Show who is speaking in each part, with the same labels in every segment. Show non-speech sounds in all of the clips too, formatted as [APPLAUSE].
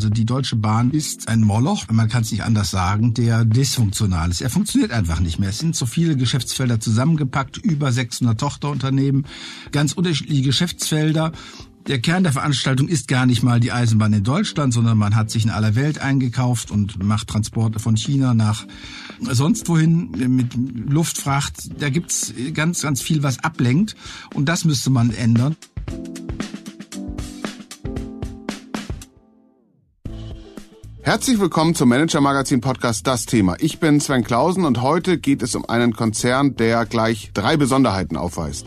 Speaker 1: Also die Deutsche Bahn ist ein Moloch, man kann es nicht anders sagen, der dysfunktional ist. Er funktioniert einfach nicht mehr. Es sind so viele Geschäftsfelder zusammengepackt, über 600 Tochterunternehmen, ganz unterschiedliche Geschäftsfelder. Der Kern der Veranstaltung ist gar nicht mal die Eisenbahn in Deutschland, sondern man hat sich in aller Welt eingekauft und macht Transporte von China nach sonst wohin mit Luftfracht. Da gibt's ganz, ganz viel, was ablenkt und das müsste man ändern.
Speaker 2: Herzlich willkommen zum Manager Magazin Podcast Das Thema. Ich bin Sven Klausen und heute geht es um einen Konzern, der gleich drei Besonderheiten aufweist.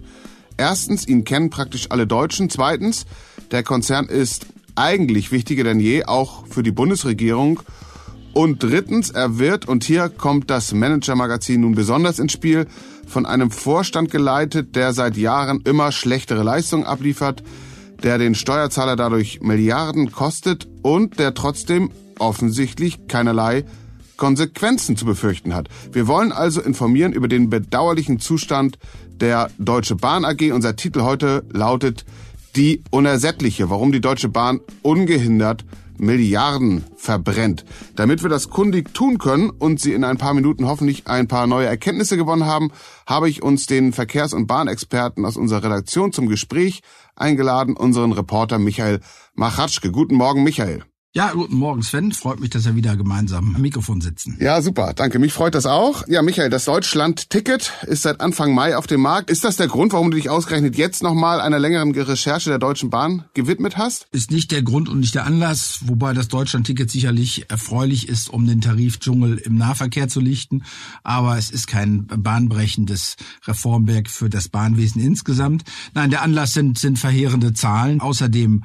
Speaker 2: Erstens, ihn kennen praktisch alle Deutschen. Zweitens, der Konzern ist eigentlich wichtiger denn je, auch für die Bundesregierung. Und drittens, er wird, und hier kommt das Manager-Magazin nun besonders ins Spiel, von einem Vorstand geleitet, der seit Jahren immer schlechtere Leistungen abliefert, der den Steuerzahler dadurch Milliarden kostet und der trotzdem offensichtlich keinerlei Konsequenzen zu befürchten hat. Wir wollen also informieren über den bedauerlichen Zustand der Deutsche Bahn AG. Unser Titel heute lautet Die Unersättliche, warum die Deutsche Bahn ungehindert Milliarden verbrennt. Damit wir das kundig tun können und Sie in ein paar Minuten hoffentlich ein paar neue Erkenntnisse gewonnen haben, habe ich uns den Verkehrs- und Bahnexperten aus unserer Redaktion zum Gespräch eingeladen, unseren Reporter Michael Machatschke. Guten Morgen, Michael.
Speaker 1: Ja, guten Morgen Sven. Freut mich, dass wir wieder gemeinsam am Mikrofon sitzen.
Speaker 2: Ja, super. Danke. Mich freut das auch. Ja, Michael, das Deutschland-Ticket ist seit Anfang Mai auf dem Markt. Ist das der Grund, warum du dich ausgerechnet jetzt nochmal einer längeren Recherche der Deutschen Bahn gewidmet hast?
Speaker 1: Ist nicht der Grund und nicht der Anlass, wobei das Deutschland-Ticket sicherlich erfreulich ist, um den Tarifdschungel im Nahverkehr zu lichten. Aber es ist kein bahnbrechendes Reformwerk für das Bahnwesen insgesamt. Nein, der Anlass sind, sind verheerende Zahlen. Außerdem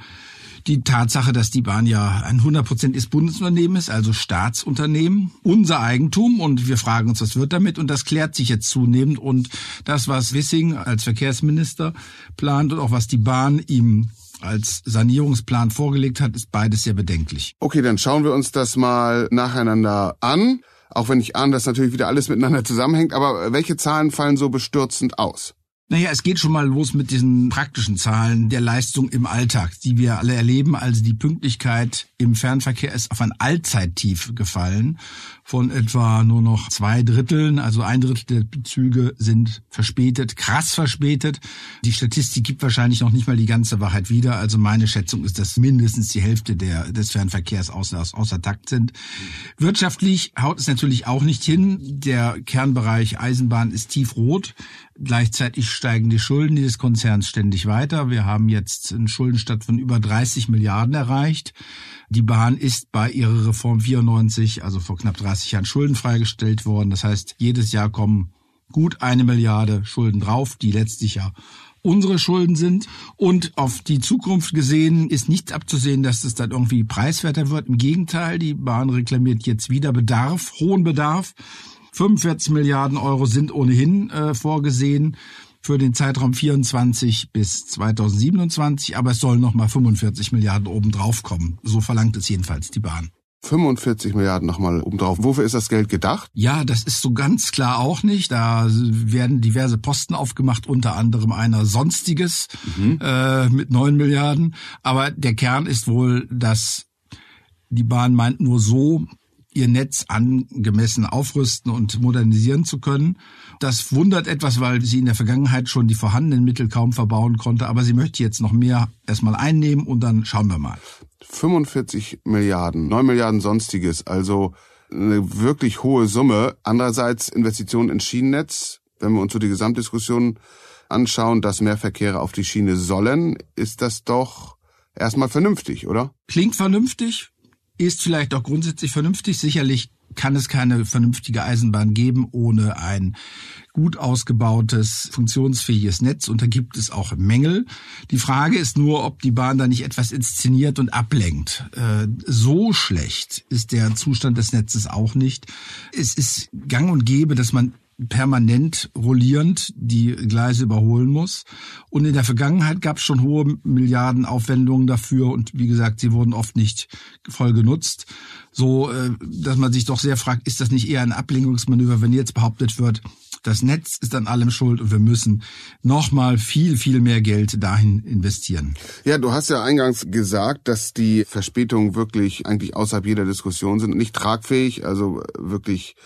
Speaker 1: die Tatsache, dass die Bahn ja ein 100% Bundesunternehmen ist, also Staatsunternehmen, unser Eigentum und wir fragen uns, was wird damit und das klärt sich jetzt zunehmend und das, was Wissing als Verkehrsminister plant und auch was die Bahn ihm als Sanierungsplan vorgelegt hat, ist beides sehr bedenklich.
Speaker 2: Okay, dann schauen wir uns das mal nacheinander an. Auch wenn ich ahne, dass natürlich wieder alles miteinander zusammenhängt. Aber welche Zahlen fallen so bestürzend aus?
Speaker 1: Naja, es geht schon mal los mit diesen praktischen Zahlen der Leistung im Alltag, die wir alle erleben. Also die Pünktlichkeit im Fernverkehr ist auf ein Allzeittief gefallen von etwa nur noch zwei Dritteln. Also ein Drittel der Züge sind verspätet, krass verspätet. Die Statistik gibt wahrscheinlich noch nicht mal die ganze Wahrheit wieder. Also meine Schätzung ist, dass mindestens die Hälfte der, des Fernverkehrs außer, außer Takt sind. Wirtschaftlich haut es natürlich auch nicht hin. Der Kernbereich Eisenbahn ist tiefrot. Gleichzeitig steigen die Schulden dieses Konzerns ständig weiter. Wir haben jetzt einen Schuldenstand von über 30 Milliarden erreicht. Die Bahn ist bei ihrer Reform 94, also vor knapp 30 Jahren, schuldenfrei gestellt worden. Das heißt, jedes Jahr kommen gut eine Milliarde Schulden drauf, die letztlich ja unsere Schulden sind. Und auf die Zukunft gesehen ist nichts abzusehen, dass es dann irgendwie preiswerter wird. Im Gegenteil, die Bahn reklamiert jetzt wieder Bedarf, hohen Bedarf. 45 Milliarden Euro sind ohnehin äh, vorgesehen für den Zeitraum 24 bis 2027, aber es sollen noch mal 45 Milliarden obendrauf kommen. So verlangt es jedenfalls die Bahn.
Speaker 2: 45 Milliarden nochmal obendrauf. Wofür ist das Geld gedacht?
Speaker 1: Ja, das ist so ganz klar auch nicht. Da werden diverse Posten aufgemacht, unter anderem einer Sonstiges mhm. äh, mit 9 Milliarden. Aber der Kern ist wohl, dass die Bahn meint nur so, ihr Netz angemessen aufrüsten und modernisieren zu können. Das wundert etwas, weil sie in der Vergangenheit schon die vorhandenen Mittel kaum verbauen konnte, aber sie möchte jetzt noch mehr erstmal einnehmen und dann schauen wir mal.
Speaker 2: 45 Milliarden, 9 Milliarden sonstiges, also eine wirklich hohe Summe. Andererseits Investitionen in Schienennetz, wenn wir uns so die Gesamtdiskussion anschauen, dass mehr Verkehre auf die Schiene sollen, ist das doch erstmal vernünftig, oder?
Speaker 1: Klingt vernünftig, ist vielleicht auch grundsätzlich vernünftig. Sicherlich kann es keine vernünftige Eisenbahn geben ohne ein gut ausgebautes, funktionsfähiges Netz und da gibt es auch Mängel. Die Frage ist nur, ob die Bahn da nicht etwas inszeniert und ablenkt. Äh, so schlecht ist der Zustand des Netzes auch nicht. Es ist gang und gäbe, dass man permanent rollierend die Gleise überholen muss. Und in der Vergangenheit gab es schon hohe Milliardenaufwendungen dafür und wie gesagt, sie wurden oft nicht voll genutzt. So, äh, dass man sich doch sehr fragt, ist das nicht eher ein Ablenkungsmanöver, wenn jetzt behauptet wird, Das Netz ist an allem schuld und wir müssen nochmal viel, viel mehr Geld dahin investieren.
Speaker 2: Ja, du hast ja eingangs gesagt, dass die Verspätungen wirklich eigentlich außerhalb jeder Diskussion sind, nicht tragfähig, also wirklich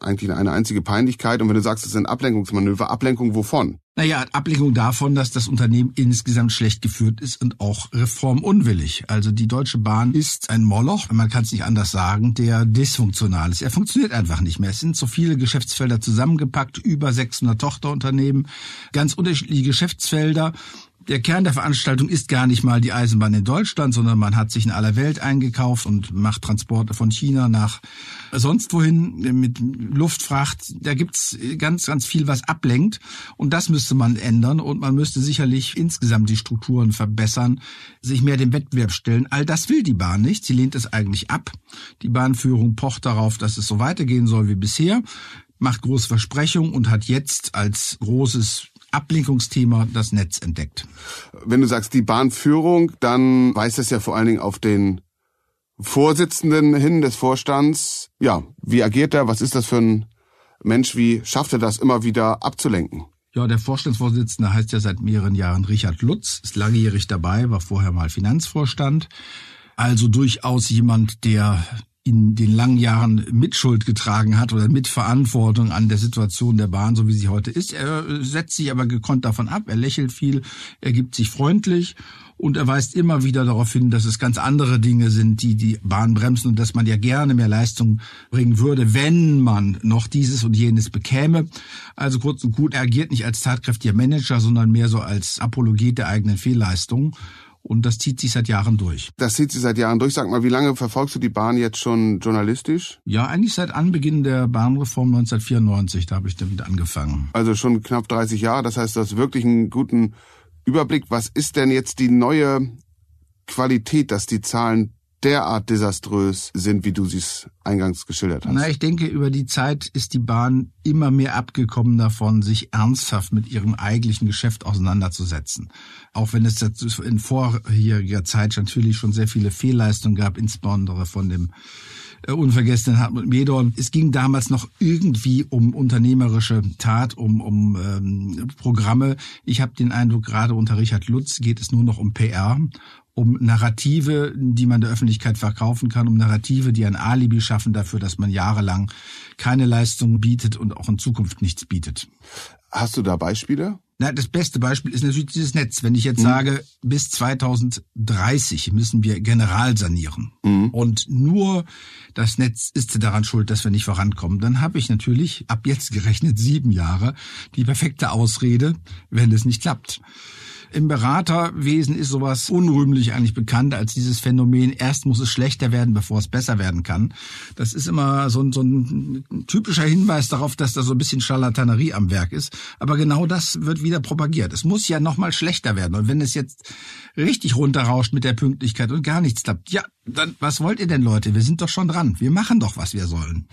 Speaker 2: eigentlich eine einzige Peinlichkeit. Und wenn du sagst, es sind Ablenkungsmanöver, Ablenkung wovon?
Speaker 1: Naja, Ablenkung davon, dass das Unternehmen insgesamt schlecht geführt ist und auch reformunwillig. Also die Deutsche Bahn ist ein Moloch, man kann es nicht anders sagen, der dysfunktional ist. Er funktioniert einfach nicht mehr. Es sind so viele Geschäftsfelder zusammengepackt, über 600 Tochterunternehmen, ganz unterschiedliche Geschäftsfelder der Kern der Veranstaltung ist gar nicht mal die Eisenbahn in Deutschland, sondern man hat sich in aller Welt eingekauft und macht Transporte von China nach sonst wohin mit Luftfracht. Da gibt's ganz, ganz viel, was ablenkt. Und das müsste man ändern. Und man müsste sicherlich insgesamt die Strukturen verbessern, sich mehr dem Wettbewerb stellen. All das will die Bahn nicht. Sie lehnt es eigentlich ab. Die Bahnführung pocht darauf, dass es so weitergehen soll wie bisher macht große Versprechungen und hat jetzt als großes Ablenkungsthema das Netz entdeckt.
Speaker 2: Wenn du sagst die Bahnführung, dann weist es ja vor allen Dingen auf den Vorsitzenden hin des Vorstands. Ja, wie agiert er? Was ist das für ein Mensch? Wie schafft er das immer wieder abzulenken?
Speaker 1: Ja, der Vorstandsvorsitzende heißt ja seit mehreren Jahren Richard Lutz, ist langjährig dabei, war vorher mal Finanzvorstand. Also durchaus jemand, der in den langen Jahren Mitschuld getragen hat oder Mitverantwortung an der Situation der Bahn, so wie sie heute ist. Er setzt sich aber gekonnt davon ab, er lächelt viel, er gibt sich freundlich und er weist immer wieder darauf hin, dass es ganz andere Dinge sind, die die Bahn bremsen und dass man ja gerne mehr Leistung bringen würde, wenn man noch dieses und jenes bekäme. Also kurz und gut, er agiert nicht als tatkräftiger Manager, sondern mehr so als Apologet der eigenen Fehlleistung. Und das zieht sich seit Jahren durch.
Speaker 2: Das zieht sich seit Jahren durch. Sag mal, wie lange verfolgst du die Bahn jetzt schon journalistisch?
Speaker 1: Ja, eigentlich seit Anbeginn der Bahnreform 1994, da habe ich damit angefangen.
Speaker 2: Also schon knapp 30 Jahre. Das heißt, du hast wirklich einen guten Überblick. Was ist denn jetzt die neue Qualität, dass die Zahlen derart desaströs sind, wie du sie eingangs geschildert hast?
Speaker 1: Na, ich denke, über die Zeit ist die Bahn immer mehr abgekommen davon, sich ernsthaft mit ihrem eigentlichen Geschäft auseinanderzusetzen. Auch wenn es in vorheriger Zeit natürlich schon sehr viele Fehlleistungen gab, insbesondere von dem äh, unvergessenen Hartmut Medorn. Es ging damals noch irgendwie um unternehmerische Tat, um, um ähm, Programme. Ich habe den Eindruck, gerade unter Richard Lutz geht es nur noch um PR um Narrative, die man der Öffentlichkeit verkaufen kann, um Narrative, die ein Alibi schaffen dafür, dass man jahrelang keine Leistung bietet und auch in Zukunft nichts bietet.
Speaker 2: Hast du da Beispiele?
Speaker 1: Na, das beste Beispiel ist natürlich dieses Netz. Wenn ich jetzt mhm. sage, bis 2030 müssen wir general sanieren mhm. und nur das Netz ist daran schuld, dass wir nicht vorankommen, dann habe ich natürlich ab jetzt gerechnet sieben Jahre die perfekte Ausrede, wenn es nicht klappt. Im Beraterwesen ist sowas unrühmlich eigentlich bekannt als dieses Phänomen, erst muss es schlechter werden, bevor es besser werden kann. Das ist immer so ein, so ein typischer Hinweis darauf, dass da so ein bisschen Charlatanerie am Werk ist. Aber genau das wird wieder propagiert. Es muss ja nochmal schlechter werden. Und wenn es jetzt richtig runterrauscht mit der Pünktlichkeit und gar nichts klappt, ja, dann was wollt ihr denn, Leute? Wir sind doch schon dran. Wir machen doch, was wir sollen.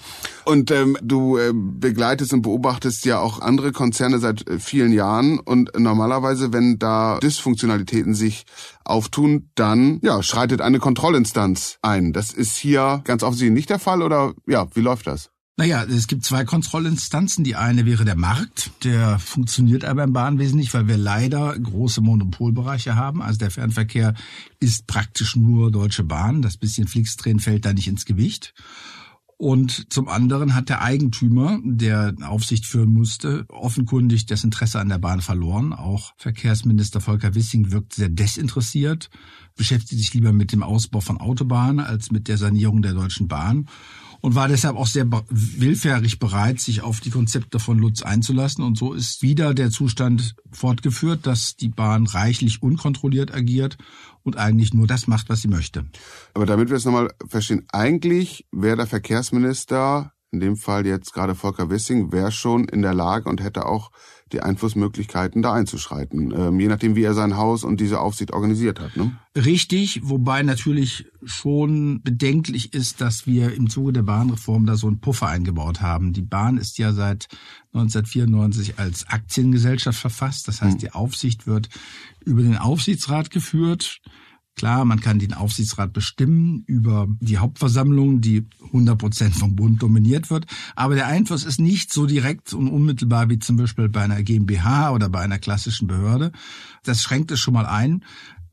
Speaker 2: Und ähm, du äh, begleitest und beobachtest ja auch andere Konzerne seit äh, vielen Jahren. Und normalerweise, wenn da Dysfunktionalitäten sich auftun, dann ja schreitet eine Kontrollinstanz ein. Das ist hier ganz offensichtlich nicht der Fall. Oder ja, wie läuft das?
Speaker 1: Naja, es gibt zwei Kontrollinstanzen. Die eine wäre der Markt. Der funktioniert aber im Bahnwesen nicht, weil wir leider große Monopolbereiche haben. Also der Fernverkehr ist praktisch nur Deutsche Bahn. Das bisschen Flixtrain fällt da nicht ins Gewicht. Und zum anderen hat der Eigentümer, der Aufsicht führen musste, offenkundig das Interesse an der Bahn verloren. Auch Verkehrsminister Volker Wissing wirkt sehr desinteressiert, beschäftigt sich lieber mit dem Ausbau von Autobahnen als mit der Sanierung der Deutschen Bahn und war deshalb auch sehr willfährig bereit, sich auf die Konzepte von Lutz einzulassen. Und so ist wieder der Zustand fortgeführt, dass die Bahn reichlich unkontrolliert agiert und eigentlich nur das macht, was sie möchte.
Speaker 2: Aber damit wir es nochmal verstehen, eigentlich wäre der Verkehrsminister, in dem Fall jetzt gerade Volker Wissing, wäre schon in der Lage und hätte auch die Einflussmöglichkeiten, da einzuschreiten, ähm, je nachdem, wie er sein Haus und diese Aufsicht organisiert hat. Ne?
Speaker 1: Richtig, wobei natürlich schon bedenklich ist, dass wir im Zuge der Bahnreform da so einen Puffer eingebaut haben. Die Bahn ist ja seit 1994 als Aktiengesellschaft verfasst. Das heißt, hm. die Aufsicht wird über den Aufsichtsrat geführt. Klar, man kann den Aufsichtsrat bestimmen über die Hauptversammlung, die 100 Prozent vom Bund dominiert wird. Aber der Einfluss ist nicht so direkt und unmittelbar wie zum Beispiel bei einer GmbH oder bei einer klassischen Behörde. Das schränkt es schon mal ein.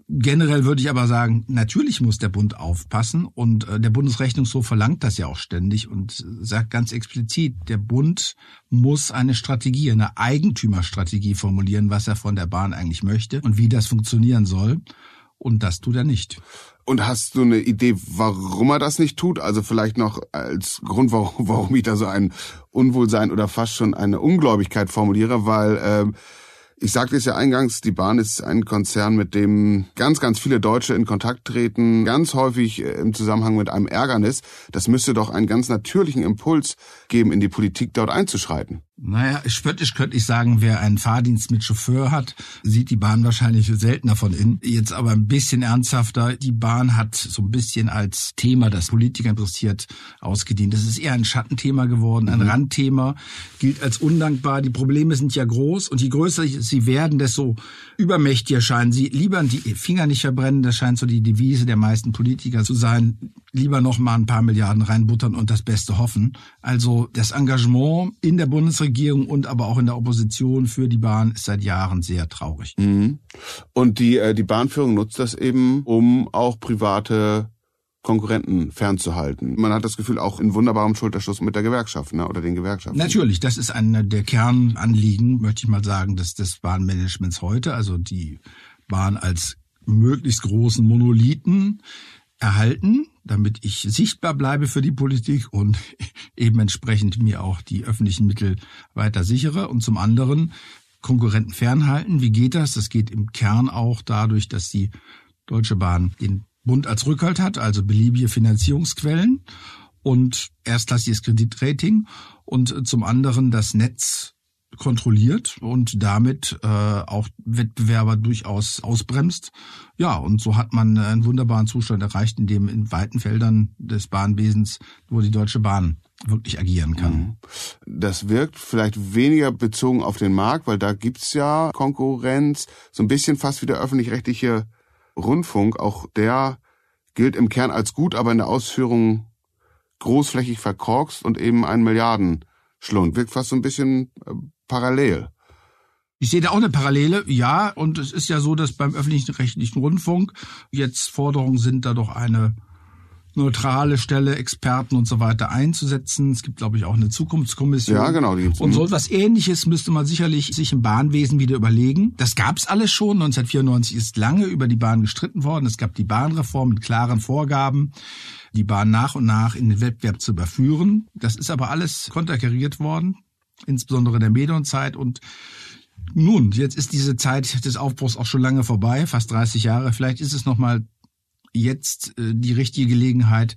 Speaker 1: Generell würde ich aber sagen, natürlich muss der Bund aufpassen und äh, der Bundesrechnungshof verlangt das ja auch ständig und sagt ganz explizit, der Bund muss eine Strategie, eine Eigentümerstrategie formulieren, was er von der Bahn eigentlich möchte und wie das funktionieren soll. Und das tut er nicht.
Speaker 2: Und hast du eine Idee, warum er das nicht tut? Also vielleicht noch als Grund, warum, [LAUGHS] warum ich da so ein Unwohlsein oder fast schon eine Ungläubigkeit formuliere, weil äh, ich sagte es ja eingangs, die Bahn ist ein Konzern, mit dem ganz, ganz viele Deutsche in Kontakt treten, ganz häufig äh, im Zusammenhang mit einem Ärgernis. Das müsste doch einen ganz natürlichen Impuls geben, in die Politik dort einzuschreiten.
Speaker 1: Naja, spöttisch könnte ich sagen, wer einen Fahrdienst mit Chauffeur hat, sieht die Bahn wahrscheinlich seltener von innen. Jetzt aber ein bisschen ernsthafter. Die Bahn hat so ein bisschen als Thema, das Politiker interessiert, ausgedient. Das ist eher ein Schattenthema geworden, ein mhm. Randthema, gilt als undankbar. Die Probleme sind ja groß und je größer sie werden, desto übermächtiger scheinen sie. Lieber die Finger nicht verbrennen, das scheint so die Devise der meisten Politiker zu sein. Lieber noch mal ein paar Milliarden reinbuttern und das Beste hoffen. Also das Engagement in der Bundesregierung und aber auch in der Opposition für die Bahn ist seit Jahren sehr traurig.
Speaker 2: Mhm. Und die, äh, die Bahnführung nutzt das eben, um auch private Konkurrenten fernzuhalten. Man hat das Gefühl, auch in wunderbarem Schulterschluss mit der Gewerkschaft ne, oder den Gewerkschaften.
Speaker 1: Natürlich, das ist einer der Kernanliegen, möchte ich mal sagen, des, des Bahnmanagements heute. Also die Bahn als möglichst großen Monolithen erhalten, damit ich sichtbar bleibe für die Politik und [LAUGHS] eben entsprechend mir auch die öffentlichen Mittel weiter sichere und zum anderen Konkurrenten fernhalten. Wie geht das? Das geht im Kern auch dadurch, dass die Deutsche Bahn den Bund als Rückhalt hat, also beliebige Finanzierungsquellen und erstklassiges Kreditrating und zum anderen das Netz kontrolliert und damit äh, auch Wettbewerber durchaus ausbremst. Ja, und so hat man einen wunderbaren Zustand erreicht, in dem in weiten Feldern des Bahnwesens nur die Deutsche Bahn wirklich agieren kann. Mhm.
Speaker 2: Das wirkt vielleicht weniger bezogen auf den Markt, weil da gibt's ja Konkurrenz, so ein bisschen fast wie der öffentlich-rechtliche Rundfunk. Auch der gilt im Kern als gut, aber in der Ausführung großflächig verkorkst und eben ein Milliardenschlund. Wirkt fast so ein bisschen äh, parallel.
Speaker 1: Ich sehe da auch eine Parallele, ja, und es ist ja so, dass beim öffentlichen rechtlichen Rundfunk jetzt Forderungen sind, da doch eine neutrale Stelle, Experten und so weiter einzusetzen. Es gibt, glaube ich, auch eine Zukunftskommission.
Speaker 2: Ja, genau. Die
Speaker 1: gibt's. und so etwas Ähnliches müsste man sicherlich sich im Bahnwesen wieder überlegen. Das gab's alles schon. 1994 ist lange über die Bahn gestritten worden. Es gab die Bahnreform mit klaren Vorgaben, die Bahn nach und nach in den Wettbewerb zu überführen. Das ist aber alles konterkariert worden insbesondere der Medienzeit. Und nun, jetzt ist diese Zeit des Aufbruchs auch schon lange vorbei, fast 30 Jahre. Vielleicht ist es nochmal jetzt äh, die richtige Gelegenheit,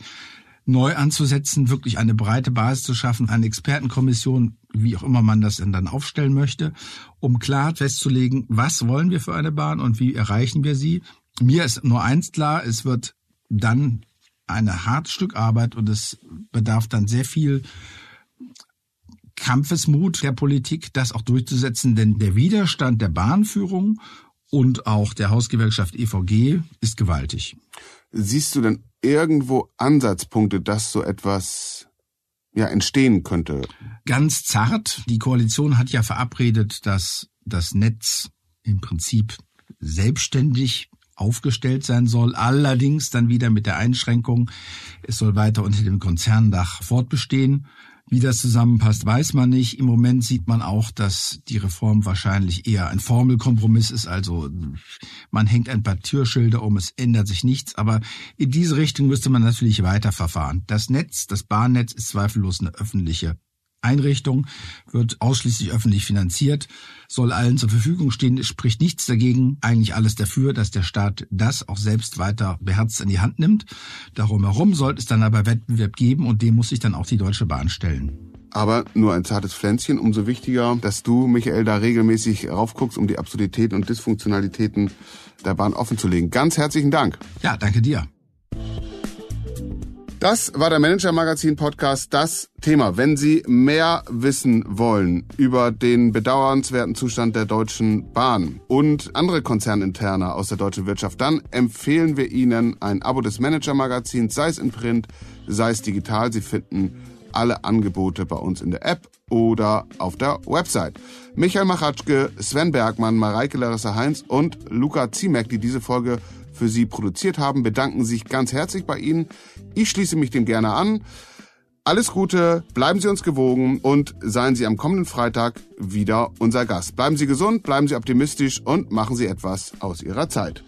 Speaker 1: neu anzusetzen, wirklich eine breite Basis zu schaffen, eine Expertenkommission, wie auch immer man das denn dann aufstellen möchte, um klar festzulegen, was wollen wir für eine Bahn und wie erreichen wir sie. Mir ist nur eins klar, es wird dann eine harte Stück Arbeit und es bedarf dann sehr viel Kampfesmut der Politik, das auch durchzusetzen, denn der Widerstand der Bahnführung und auch der Hausgewerkschaft EVG ist gewaltig.
Speaker 2: Siehst du denn irgendwo Ansatzpunkte, dass so etwas ja entstehen könnte?
Speaker 1: Ganz zart. Die Koalition hat ja verabredet, dass das Netz im Prinzip selbstständig aufgestellt sein soll. Allerdings dann wieder mit der Einschränkung, es soll weiter unter dem Konzerndach fortbestehen. Wie das zusammenpasst, weiß man nicht. Im Moment sieht man auch, dass die Reform wahrscheinlich eher ein Formelkompromiss ist. Also man hängt ein paar Türschilder um, es ändert sich nichts. Aber in diese Richtung müsste man natürlich weiterverfahren. Das Netz, das Bahnnetz ist zweifellos eine öffentliche Einrichtung, wird ausschließlich öffentlich finanziert, soll allen zur Verfügung stehen. Es spricht nichts dagegen, eigentlich alles dafür, dass der Staat das auch selbst weiter beherzt in die Hand nimmt. Darum herum sollte es dann aber Wettbewerb geben und dem muss sich dann auch die Deutsche Bahn stellen.
Speaker 2: Aber nur ein zartes Pflänzchen, umso wichtiger, dass du, Michael, da regelmäßig raufguckst, um die Absurditäten und Dysfunktionalitäten der Bahn offenzulegen. Ganz herzlichen Dank.
Speaker 1: Ja, danke dir.
Speaker 2: Das war der Manager Magazin Podcast. Das Thema. Wenn Sie mehr wissen wollen über den bedauernswerten Zustand der Deutschen Bahn und andere Konzerninterne aus der deutschen Wirtschaft, dann empfehlen wir Ihnen ein Abo des Manager Magazins, sei es in Print, sei es digital. Sie finden alle Angebote bei uns in der App oder auf der Website. Michael Machatschke, Sven Bergmann, Mareike Larissa Heinz und Luca Ziemek, die diese Folge für Sie produziert haben, bedanken sich ganz herzlich bei Ihnen. Ich schließe mich dem gerne an. Alles Gute, bleiben Sie uns gewogen und seien Sie am kommenden Freitag wieder unser Gast. Bleiben Sie gesund, bleiben Sie optimistisch und machen Sie etwas aus Ihrer Zeit.